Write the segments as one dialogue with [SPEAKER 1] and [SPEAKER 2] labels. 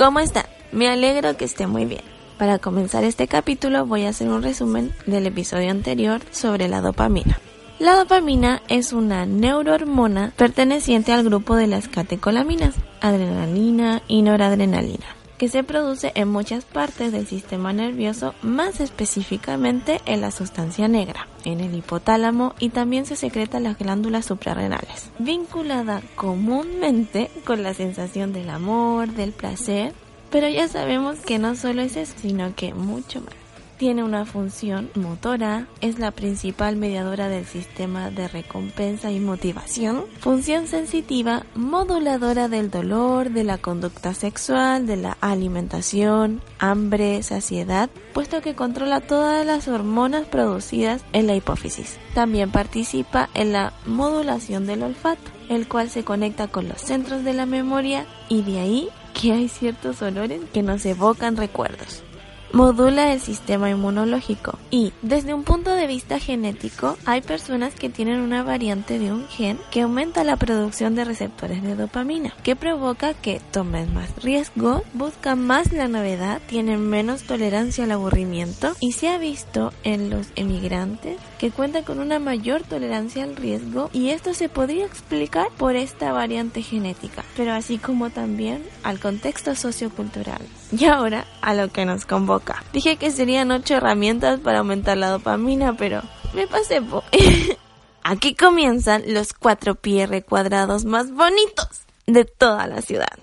[SPEAKER 1] ¿Cómo están? Me alegro que esté muy bien. Para comenzar este capítulo voy a hacer un resumen del episodio anterior sobre la dopamina. La dopamina es una neurohormona perteneciente al grupo de las catecolaminas, adrenalina y noradrenalina, que se produce en muchas partes del sistema nervioso, más específicamente en la sustancia negra, en el hipotálamo y también se secreta en las glándulas suprarrenales, vinculada comúnmente con la sensación del amor, del placer, pero ya sabemos que no solo es eso, sino que mucho más tiene una función motora, es la principal mediadora del sistema de recompensa y motivación, función sensitiva, moduladora del dolor, de la conducta sexual, de la alimentación, hambre, saciedad, puesto que controla todas las hormonas producidas en la hipófisis. También participa en la modulación del olfato, el cual se conecta con los centros de la memoria y de ahí que hay ciertos olores que nos evocan recuerdos modula el sistema inmunológico. Y desde un punto de vista genético hay personas que tienen una variante de un gen que aumenta la producción de receptores de dopamina que provoca que tomen más riesgo, buscan más la novedad, tienen menos tolerancia al aburrimiento. Y se ha visto en los emigrantes que cuentan con una mayor tolerancia al riesgo. Y esto se podría explicar por esta variante genética, pero así como también al contexto sociocultural. Y ahora a lo que nos convoca. Dije que serían ocho herramientas para aumentar la dopamina, pero me pasé po. Aquí comienzan los cuatro PR cuadrados más bonitos de toda la ciudad.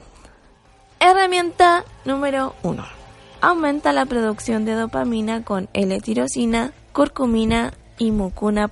[SPEAKER 1] Herramienta número uno. Aumenta la producción de dopamina con L-tirosina, curcumina y mucuna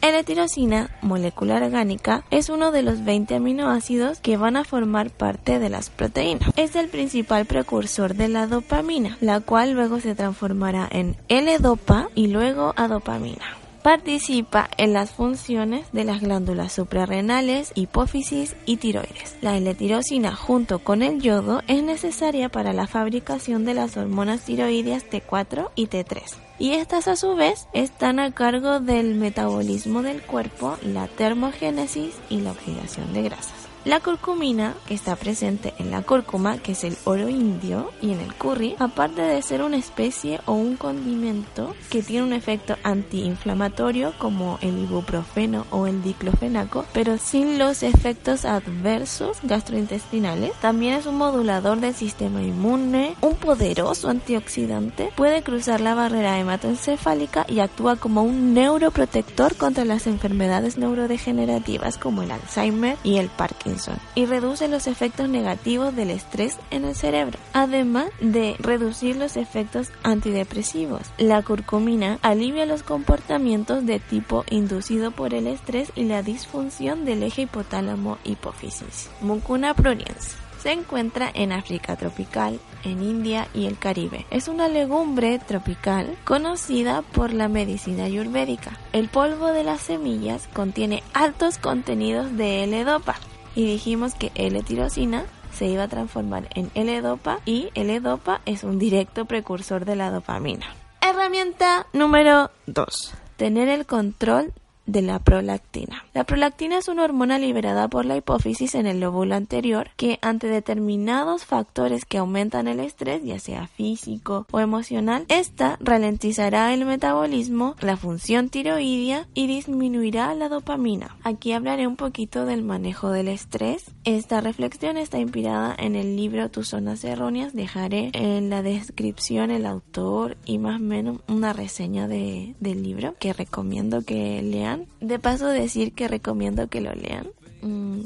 [SPEAKER 1] pruriens. L-tirosina, molécula orgánica, es uno de los 20 aminoácidos que van a formar parte de las proteínas. Es el principal precursor de la dopamina, la cual luego se transformará en L-dopa y luego a dopamina. Participa en las funciones de las glándulas suprarrenales, hipófisis y tiroides. La L-tirosina junto con el yodo es necesaria para la fabricación de las hormonas tiroideas T4 y T3 y estas a su vez están a cargo del metabolismo del cuerpo, la termogénesis y la oxidación de grasas. La curcumina, que está presente en la cúrcuma, que es el oro indio, y en el curry, aparte de ser una especie o un condimento que tiene un efecto antiinflamatorio como el ibuprofeno o el diclofenaco, pero sin los efectos adversos gastrointestinales, también es un modulador del sistema inmune, un poderoso antioxidante, puede cruzar la barrera hematoencefálica y actúa como un neuroprotector contra las enfermedades neurodegenerativas como el Alzheimer y el Parkinson y reduce los efectos negativos del estrés en el cerebro, además de reducir los efectos antidepresivos. La curcumina alivia los comportamientos de tipo inducido por el estrés y la disfunción del eje hipotálamo-hipófisis. Mucuna pruriens se encuentra en África tropical, en India y el Caribe. Es una legumbre tropical conocida por la medicina ayurvédica. El polvo de las semillas contiene altos contenidos de L-dopa, y dijimos que L-tirosina se iba a transformar en L-dopa y L-dopa es un directo precursor de la dopamina. Herramienta número 2. Tener el control de la prolactina. La prolactina es una hormona liberada por la hipófisis en el lóbulo anterior que ante determinados factores que aumentan el estrés, ya sea físico o emocional, esta ralentizará el metabolismo, la función tiroidea y disminuirá la dopamina. Aquí hablaré un poquito del manejo del estrés. Esta reflexión está inspirada en el libro Tus zonas erróneas. Dejaré en la descripción el autor y más o menos una reseña de, del libro que recomiendo que lean de paso decir que recomiendo que lo lean. Mm,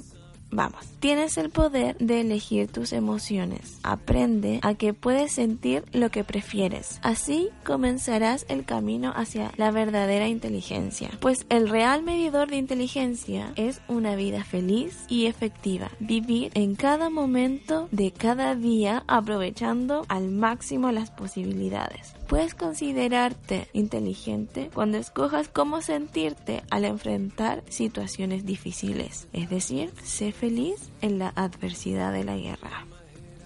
[SPEAKER 1] Vamos, tienes el poder de elegir tus emociones. Aprende a que puedes sentir lo que prefieres. Así comenzarás el camino hacia la verdadera inteligencia. Pues el real medidor de inteligencia es una vida feliz y efectiva. Vivir en cada momento de cada día aprovechando al máximo las posibilidades. Puedes considerarte inteligente cuando escojas cómo sentirte al enfrentar situaciones difíciles. Es decir, sé feliz en la adversidad de la guerra.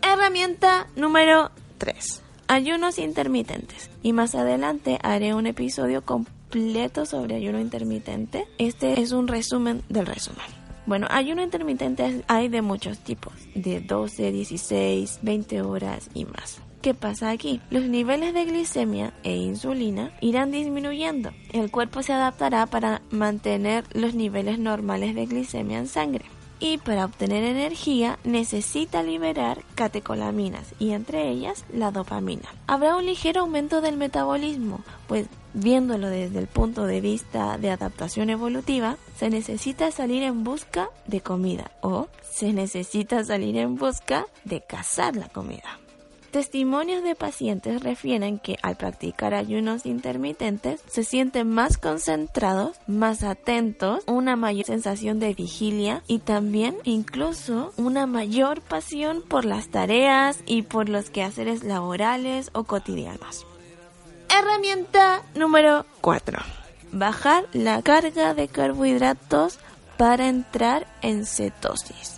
[SPEAKER 1] Herramienta número 3. Ayunos intermitentes. Y más adelante haré un episodio completo sobre ayuno intermitente. Este es un resumen del resumen. Bueno, ayuno intermitente hay de muchos tipos, de 12, 16, 20 horas y más. ¿Qué pasa aquí? Los niveles de glicemia e insulina irán disminuyendo. El cuerpo se adaptará para mantener los niveles normales de glicemia en sangre. Y para obtener energía necesita liberar catecolaminas y entre ellas la dopamina. Habrá un ligero aumento del metabolismo, pues viéndolo desde el punto de vista de adaptación evolutiva, se necesita salir en busca de comida o se necesita salir en busca de cazar la comida. Testimonios de pacientes refieren que al practicar ayunos intermitentes se sienten más concentrados, más atentos, una mayor sensación de vigilia y también incluso una mayor pasión por las tareas y por los quehaceres laborales o cotidianos. Herramienta número 4. Bajar la carga de carbohidratos para entrar en cetosis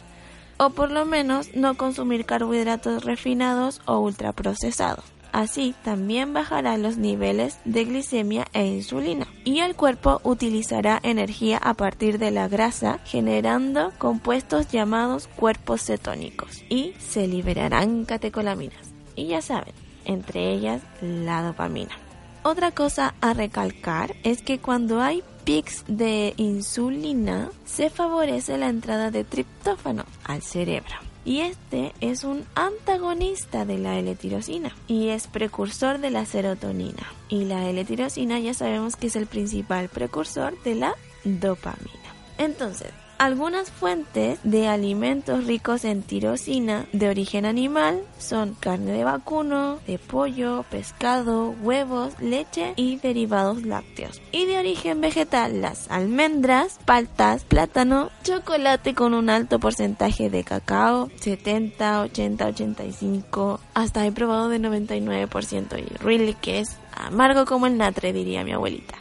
[SPEAKER 1] o por lo menos no consumir carbohidratos refinados o ultraprocesados. Así también bajará los niveles de glicemia e insulina y el cuerpo utilizará energía a partir de la grasa generando compuestos llamados cuerpos cetónicos y se liberarán catecolaminas. Y ya saben, entre ellas la dopamina. Otra cosa a recalcar es que cuando hay pics de insulina se favorece la entrada de triptófano al cerebro. Y este es un antagonista de la L-tirosina y es precursor de la serotonina. Y la L-tirosina ya sabemos que es el principal precursor de la dopamina. Entonces, algunas fuentes de alimentos ricos en tirosina de origen animal son carne de vacuno, de pollo, pescado, huevos, leche y derivados lácteos. Y de origen vegetal las almendras, paltas, plátano, chocolate con un alto porcentaje de cacao, 70, 80, 85, hasta he probado de 99% y really que es amargo como el natre diría mi abuelita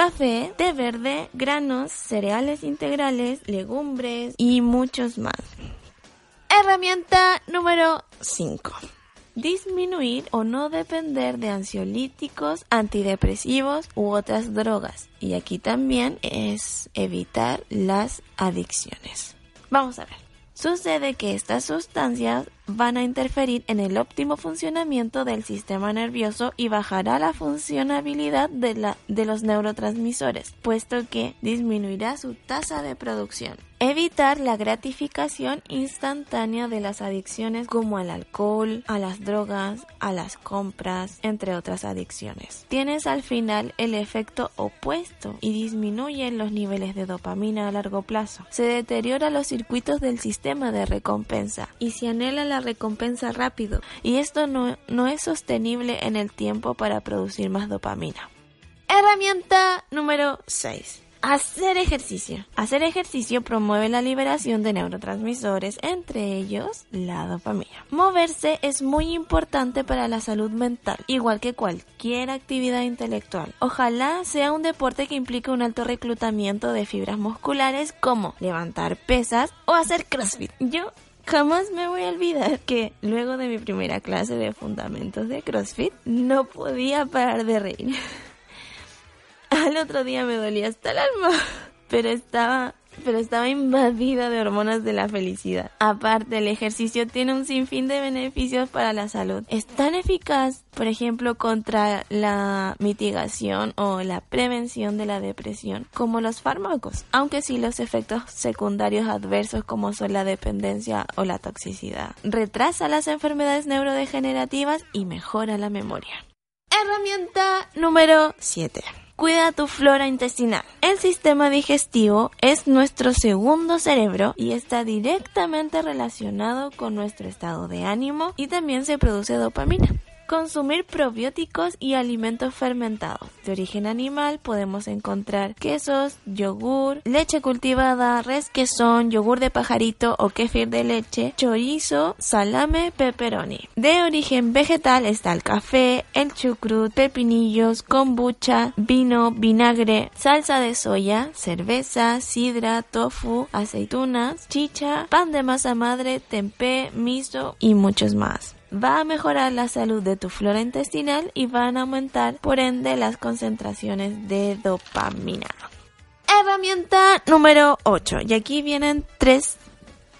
[SPEAKER 1] café, té verde, granos, cereales integrales, legumbres y muchos más. Herramienta número 5. Disminuir o no depender de ansiolíticos, antidepresivos u otras drogas. Y aquí también es evitar las adicciones. Vamos a ver. Sucede que estas sustancias van a interferir en el óptimo funcionamiento del sistema nervioso y bajará la funcionabilidad de, la, de los neurotransmisores, puesto que disminuirá su tasa de producción. Evitar la gratificación instantánea de las adicciones como al alcohol, a las drogas, a las compras, entre otras adicciones. Tienes al final el efecto opuesto y disminuye los niveles de dopamina a largo plazo. Se deteriora los circuitos del sistema de recompensa y se anhela la recompensa rápido y esto no, no es sostenible en el tiempo para producir más dopamina. Herramienta número 6 Hacer ejercicio. Hacer ejercicio promueve la liberación de neurotransmisores, entre ellos la dopamina. Moverse es muy importante para la salud mental, igual que cualquier actividad intelectual. Ojalá sea un deporte que implique un alto reclutamiento de fibras musculares como levantar pesas o hacer CrossFit. Yo Jamás me voy a olvidar que luego de mi primera clase de fundamentos de CrossFit no podía parar de reír. Al otro día me dolía hasta el alma, pero estaba pero estaba invadida de hormonas de la felicidad. Aparte, el ejercicio tiene un sinfín de beneficios para la salud. Es tan eficaz, por ejemplo, contra la mitigación o la prevención de la depresión como los fármacos, aunque sí los efectos secundarios adversos como son la dependencia o la toxicidad. Retrasa las enfermedades neurodegenerativas y mejora la memoria. Herramienta número 7 cuida tu flora intestinal. El sistema digestivo es nuestro segundo cerebro y está directamente relacionado con nuestro estado de ánimo y también se produce dopamina. Consumir probióticos y alimentos fermentados. De origen animal podemos encontrar quesos, yogur, leche cultivada, quesón, yogur de pajarito o kéfir de leche, chorizo, salame, pepperoni. De origen vegetal está el café, el chucrut, pepinillos, kombucha, vino, vinagre, salsa de soya, cerveza, sidra, tofu, aceitunas, chicha, pan de masa madre, tempeh, miso y muchos más va a mejorar la salud de tu flora intestinal y van a aumentar por ende las concentraciones de dopamina. Herramienta número 8. Y aquí vienen tres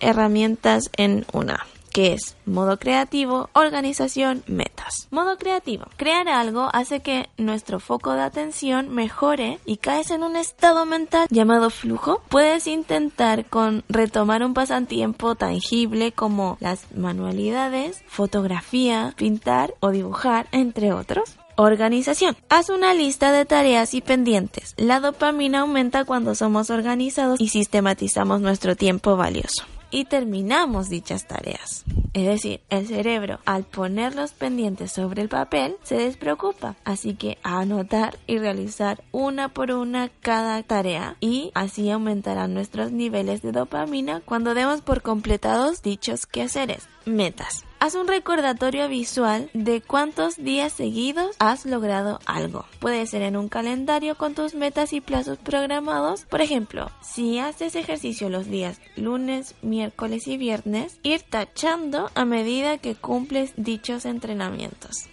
[SPEAKER 1] herramientas en una que es modo creativo, organización, metas. Modo creativo. Crear algo hace que nuestro foco de atención mejore y caes en un estado mental llamado flujo. Puedes intentar con retomar un pasatiempo tangible como las manualidades, fotografía, pintar o dibujar, entre otros. Organización. Haz una lista de tareas y pendientes. La dopamina aumenta cuando somos organizados y sistematizamos nuestro tiempo valioso y terminamos dichas tareas. Es decir, el cerebro al poner los pendientes sobre el papel se despreocupa, así que anotar y realizar una por una cada tarea y así aumentarán nuestros niveles de dopamina cuando demos por completados dichos quehaceres. Metas. Haz un recordatorio visual de cuántos días seguidos has logrado algo. Puede ser en un calendario con tus metas y plazos programados. Por ejemplo, si haces ejercicio los días lunes, miércoles y viernes, ir tachando a medida que cumples dichos entrenamientos.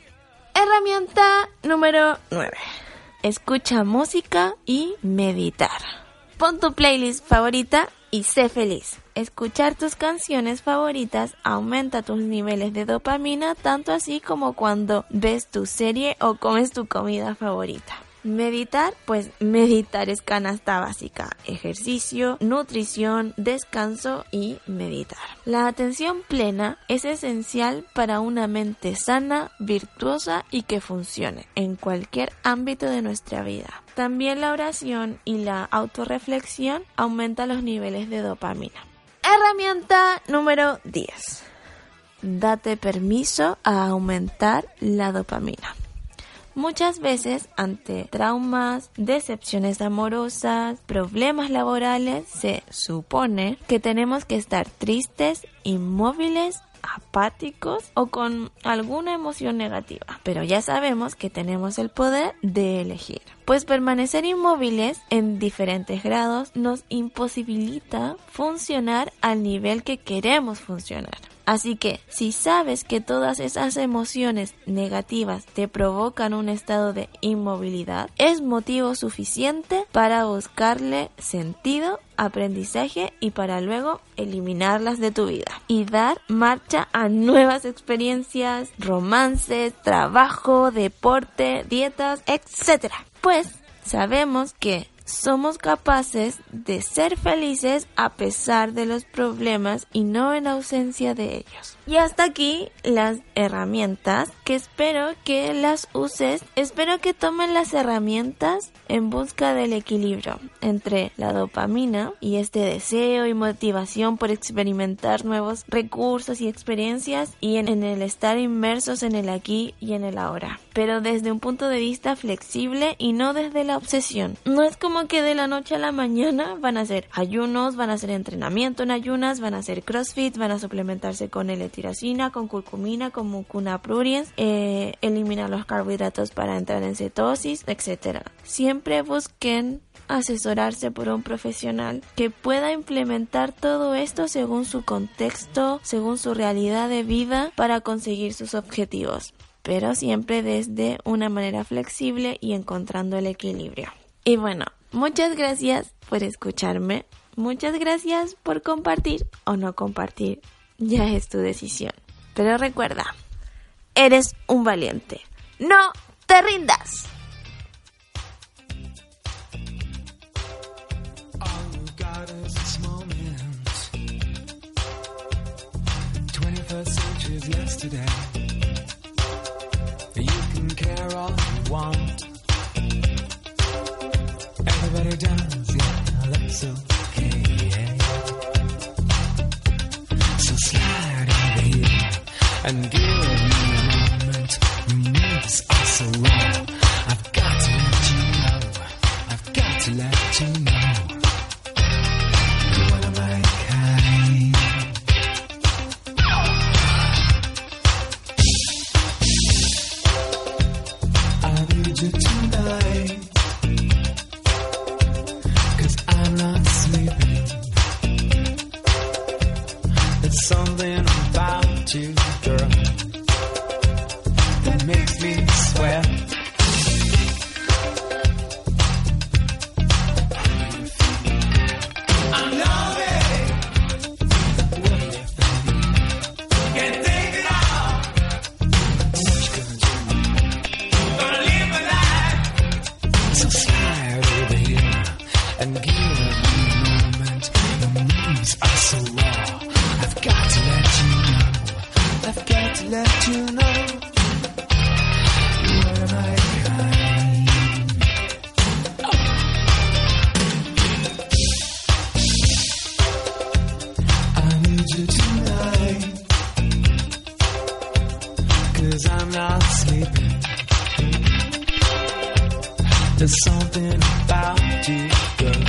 [SPEAKER 1] Herramienta número 9. Escucha música y meditar. Pon tu playlist favorita y sé feliz. Escuchar tus canciones favoritas aumenta tus niveles de dopamina tanto así como cuando ves tu serie o comes tu comida favorita. Meditar, pues meditar es canasta básica, ejercicio, nutrición, descanso y meditar. La atención plena es esencial para una mente sana, virtuosa y que funcione en cualquier ámbito de nuestra vida. También la oración y la autorreflexión aumentan los niveles de dopamina. Herramienta número 10. Date permiso a aumentar la dopamina. Muchas veces ante traumas, decepciones amorosas, problemas laborales, se supone que tenemos que estar tristes, inmóviles apáticos o con alguna emoción negativa. Pero ya sabemos que tenemos el poder de elegir. Pues permanecer inmóviles en diferentes grados nos imposibilita funcionar al nivel que queremos funcionar. Así que si sabes que todas esas emociones negativas te provocan un estado de inmovilidad, es motivo suficiente para buscarle sentido, aprendizaje y para luego eliminarlas de tu vida y dar marcha a nuevas experiencias, romances, trabajo, deporte, dietas, etc. Pues sabemos que somos capaces de ser felices a pesar de los problemas y no en ausencia de ellos. Y hasta aquí las herramientas que espero que las uses. Espero que tomen las herramientas en busca del equilibrio entre la dopamina y este deseo y motivación por experimentar nuevos recursos y experiencias y en, el estar inmersos en el aquí y en el ahora. Pero desde un punto de vista flexible y no desde la obsesión. No es como que de la noche a la mañana van a hacer ayunos, van a hacer entrenamiento en ayunas, van a hacer crossfit, van a suplementarse con el con curcumina, con mucuna pruriens, eh, eliminar los carbohidratos para entrar en cetosis, etc. Siempre busquen asesorarse por un profesional que pueda implementar todo esto según su contexto, según su realidad de vida para conseguir sus objetivos, pero siempre desde una manera flexible y encontrando el equilibrio. Y bueno, muchas gracias por escucharme, muchas gracias por compartir o no compartir ya es tu decisión. Pero recuerda, eres un valiente. No te rindas.
[SPEAKER 2] Sleeping. There's something about you, girl,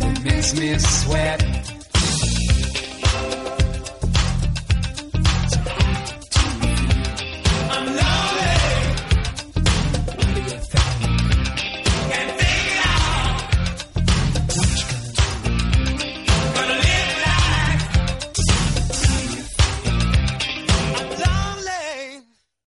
[SPEAKER 2] that makes me sweat.